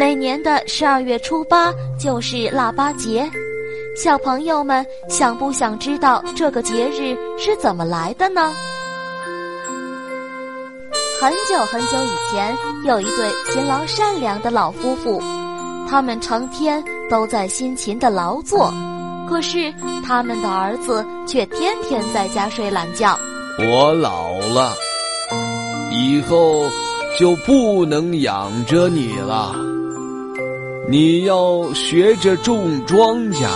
每年的十二月初八就是腊八节。小朋友们想不想知道这个节日是怎么来的呢？很久很久以前，有一对勤劳善良的老夫妇，他们成天都在辛勤的劳作，可是他们的儿子却天天在家睡懒觉。我老了，以后就不能养着你了。你要学着种庄稼。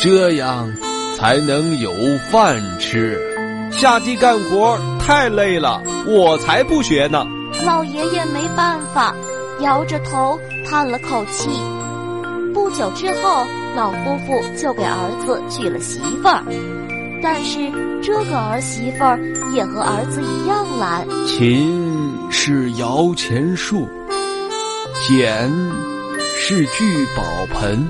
这样才能有饭吃。下地干活太累了，我才不学呢。老爷爷没办法，摇着头叹了口气。不久之后，老夫妇就给儿子娶了媳妇儿。但是这个儿媳妇儿也和儿子一样懒。勤是摇钱树，俭是聚宝盆。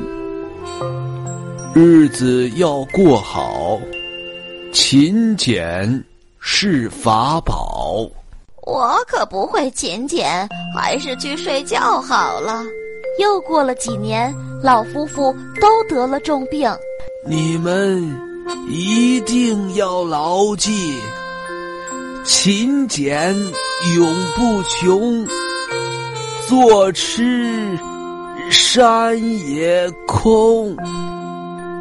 日子要过好，勤俭是法宝。我可不会勤俭，还是去睡觉好了。又过了几年，老夫妇都得了重病。你们一定要牢记：勤俭永不穷，坐吃山也空。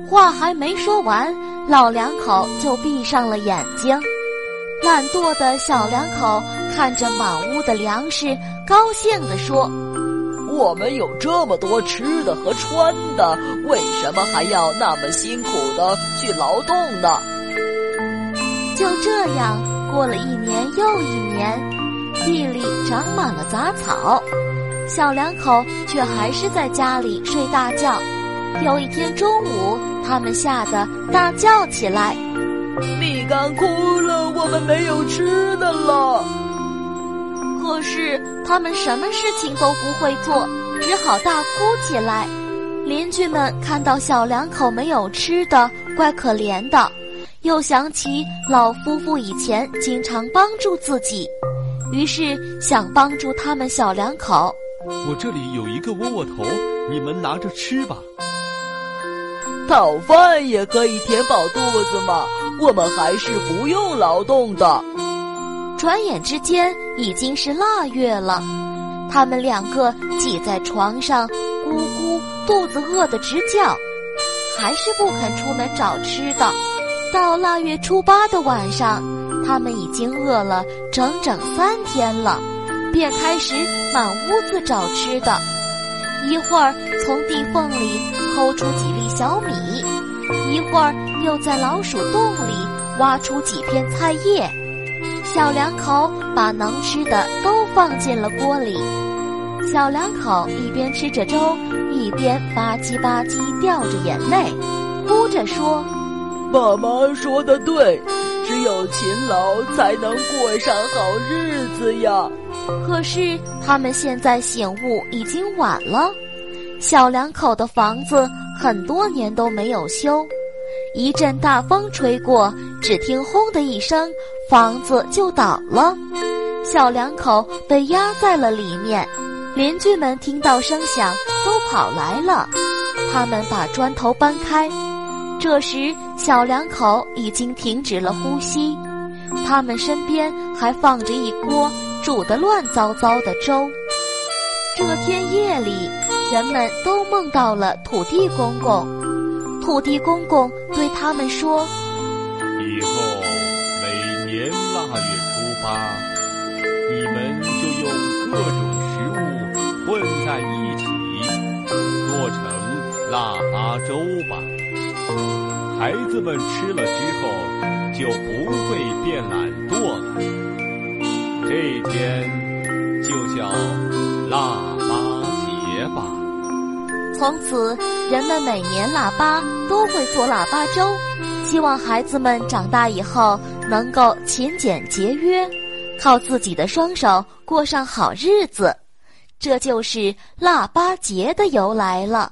话还没说完，老两口就闭上了眼睛。懒惰的小两口看着满屋的粮食，高兴地说：“我们有这么多吃的和穿的，为什么还要那么辛苦的去劳动呢？”就这样过了一年又一年，地里长满了杂草，小两口却还是在家里睡大觉。有一天中午，他们吓得大叫起来：“米缸哭了，我们没有吃的了。”可是他们什么事情都不会做，只好大哭起来。邻居们看到小两口没有吃的，怪可怜的，又想起老夫妇以前经常帮助自己，于是想帮助他们小两口。我这里有一个窝窝头，你们拿着吃吧。讨饭也可以填饱肚子嘛，我们还是不用劳动的。转眼之间已经是腊月了，他们两个挤在床上，咕咕肚子饿得直叫，还是不肯出门找吃的。到腊月初八的晚上，他们已经饿了整整三天了，便开始满屋子找吃的。一会儿从地缝里抠出几粒小米，一会儿又在老鼠洞里挖出几片菜叶。小两口把能吃的都放进了锅里。小两口一边吃着粥，一边吧唧吧唧掉着眼泪，哭着说：“爸妈说的对，只有勤劳才能过上好日子呀。”可是他们现在醒悟已经晚了，小两口的房子很多年都没有修，一阵大风吹过，只听“轰”的一声，房子就倒了，小两口被压在了里面。邻居们听到声响都跑来了，他们把砖头搬开，这时小两口已经停止了呼吸，他们身边还放着一锅。煮得乱糟糟的粥。这天夜里，人们都梦到了土地公公。土地公公对他们说：“以后每年腊月初八，你们就用各种食物混在一起，做成腊八粥吧。孩子们吃了之后，就不会变懒惰了。”这一天就叫腊八节吧。从此，人们每年腊八都会做腊八粥，希望孩子们长大以后能够勤俭节约，靠自己的双手过上好日子。这就是腊八节的由来了。